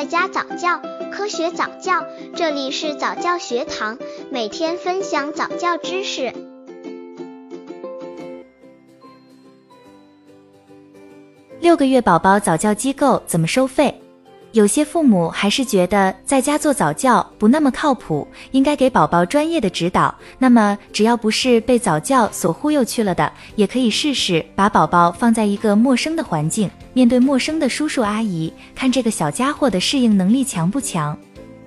在家早教，科学早教，这里是早教学堂，每天分享早教知识。六个月宝宝早教机构怎么收费？有些父母还是觉得在家做早教不那么靠谱，应该给宝宝专业的指导。那么，只要不是被早教所忽悠去了的，也可以试试把宝宝放在一个陌生的环境，面对陌生的叔叔阿姨，看这个小家伙的适应能力强不强。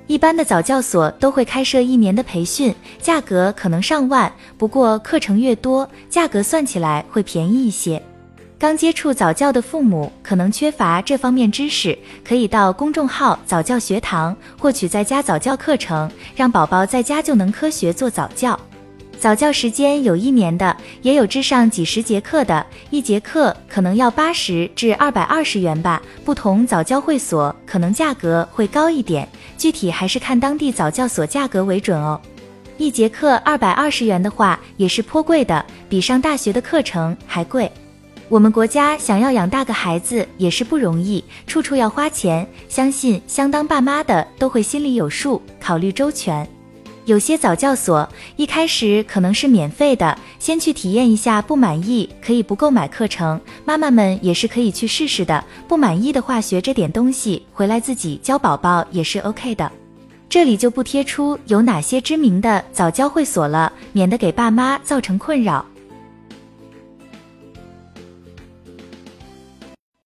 一般的早教所都会开设一年的培训，价格可能上万，不过课程越多，价格算起来会便宜一些。刚接触早教的父母可能缺乏这方面知识，可以到公众号早教学堂获取在家早教课程，让宝宝在家就能科学做早教。早教时间有一年的，也有至上几十节课的，一节课可能要八十至二百二十元吧。不同早教会所可能价格会高一点，具体还是看当地早教所价格为准哦。一节课二百二十元的话，也是颇贵的，比上大学的课程还贵。我们国家想要养大个孩子也是不容易，处处要花钱，相信相当爸妈的都会心里有数，考虑周全。有些早教所一开始可能是免费的，先去体验一下，不满意可以不购买课程。妈妈们也是可以去试试的，不满意的话学着点东西回来自己教宝宝也是 OK 的。这里就不贴出有哪些知名的早教会所了，免得给爸妈造成困扰。